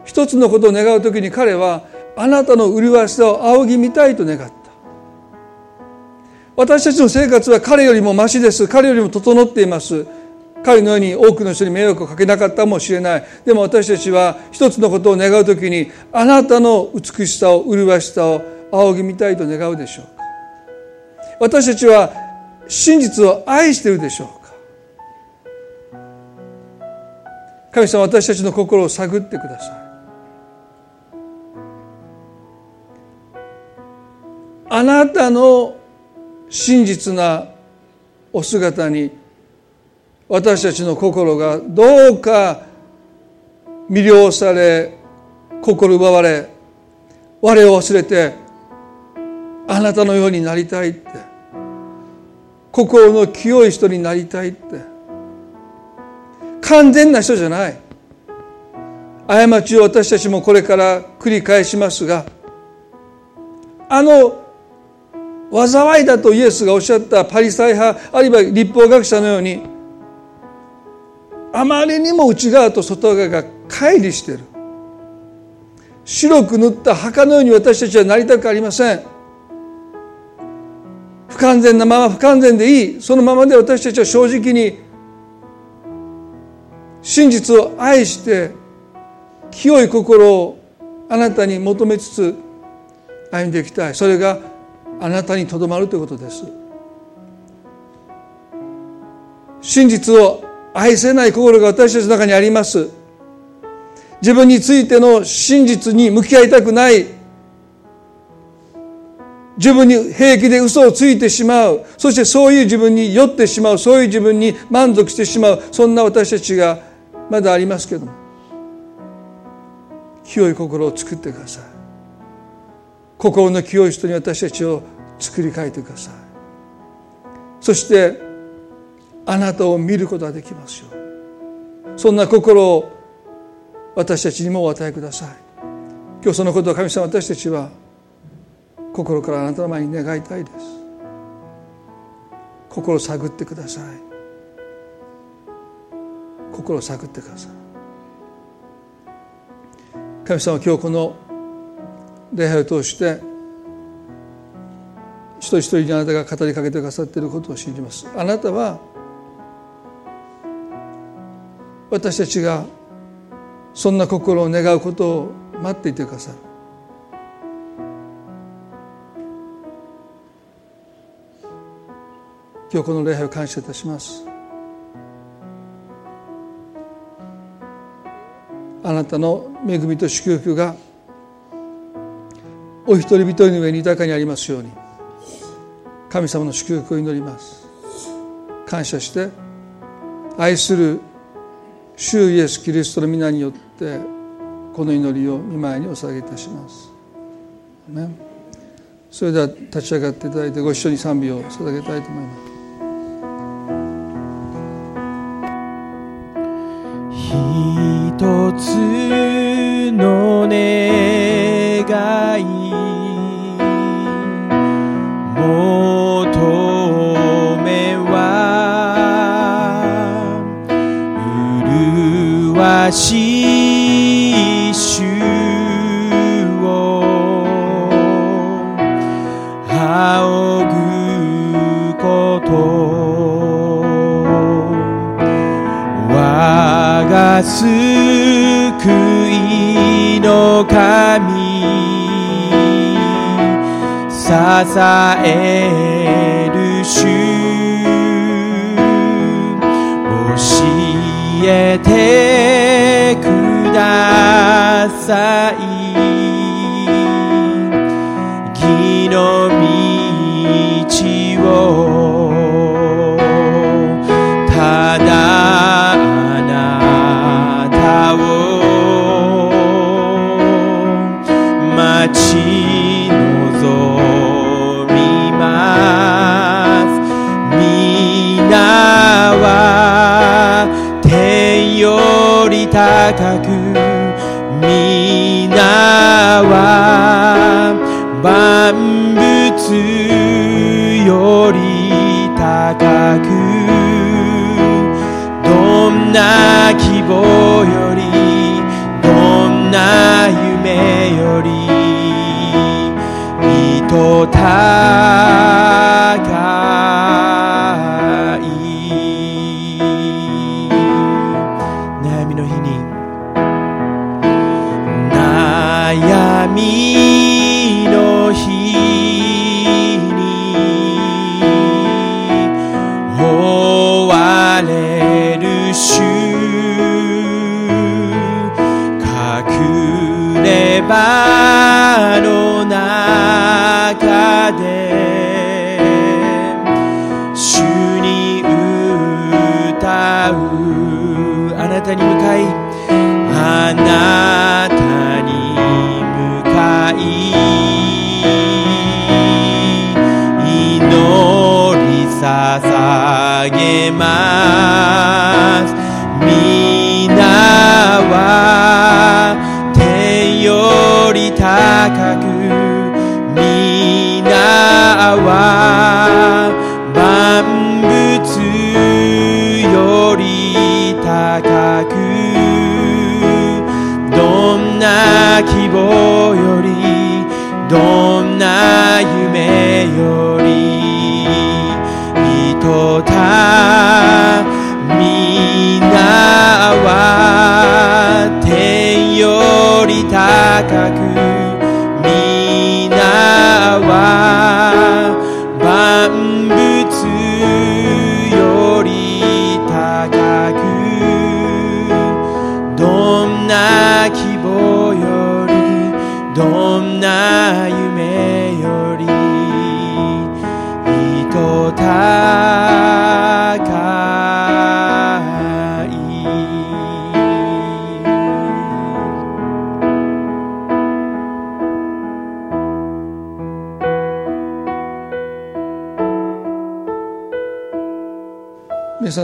一つのことを願う時に彼はあなたの麗しさを仰ぎ見たいと願った。私たちの生活は彼よりもましです。彼よりも整っています。彼のように多くの人に迷惑をかけなかったかもしれない。でも私たちは一つのことを願う時にあなたの美しさを麗しさを仰ぎ見たいと願うでしょう。私たちは真実を愛しているでしょうか？神様私たちの心を探ってください。あなたの真実なお姿に私たちの心がどうか魅了され心奪われ我を忘れてあなたのようになりたいって。心の清い人になりたいって。完全な人じゃない。過ちを私たちもこれから繰り返しますがあの災いだとイエスがおっしゃったパリサイ派あるいは立法学者のようにあまりにも内側と外側が乖離している。白く塗った墓のように私たちはなりたくありません。不完全なまま不完全でいい。そのままで私たちは正直に真実を愛して清い心をあなたに求めつつ歩んでいきたい。それがあなたにとどまるということです。真実を愛せない心が私たちの中にあります。自分についての真実に向き合いたくない。自分に平気で嘘をついてしまう。そしてそういう自分に酔ってしまう。そういう自分に満足してしまう。そんな私たちがまだありますけども。清い心を作ってください。心の清い人に私たちを作り変えてください。そしてあなたを見ることができますよそんな心を私たちにもお与えください。今日そのことを神様私たちは心からあなたの前に願いたいです。心を探ってください。心を探ってください。神様今日この礼拝を通して一人一人にあなたが語りかけてくださっていることを信じます。あなたは私たちがそんな心を願うことを待っていてくださる。今日この礼拝を感謝いたしますあなたの恵みと祝福がお一人一人の上に豊かにありますように神様の祝福を祈ります感謝して愛する主イエス・キリストの皆によってこの祈りを見舞いにお捧げいたします。それでは立ち上がっていただいてご一緒に賛美を捧げたいと思います。一つの願い。求めは麗し救いの神支える主教えてください。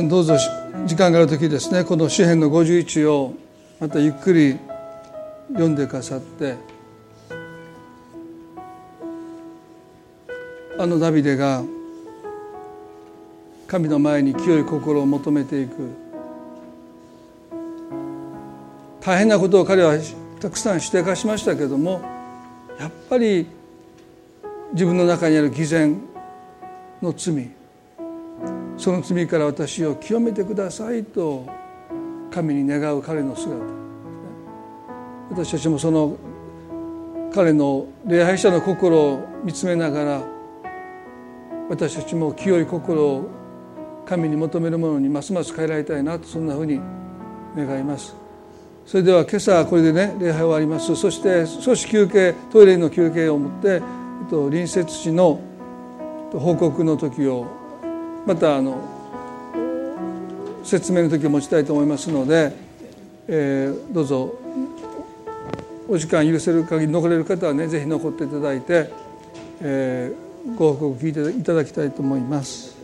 どうぞ時間がある時ですねこの詩篇の51をまたゆっくり読んでくださってあのダビデが神の前に清い心を求めていく。大変なことを彼はたくさんしてかしましたけどもやっぱり自分の中にある偽善の罪その罪から私を清めてくださいと神に願う彼の姿。私たちもその彼の礼拝者の心を見つめながら私たちも清い心を神に求めるものにますます変えられたいなとそんなふうに願います。それでは今朝これでね礼拝終わります。そして少し休憩トイレの休憩を持って隣接地の報告の時をまたあの説明の時を持ちたいと思いますので、えー、どうぞお時間許せる限り残れる方はねぜひ残っていただいて、えー、ご報告聞いていただきたいと思います。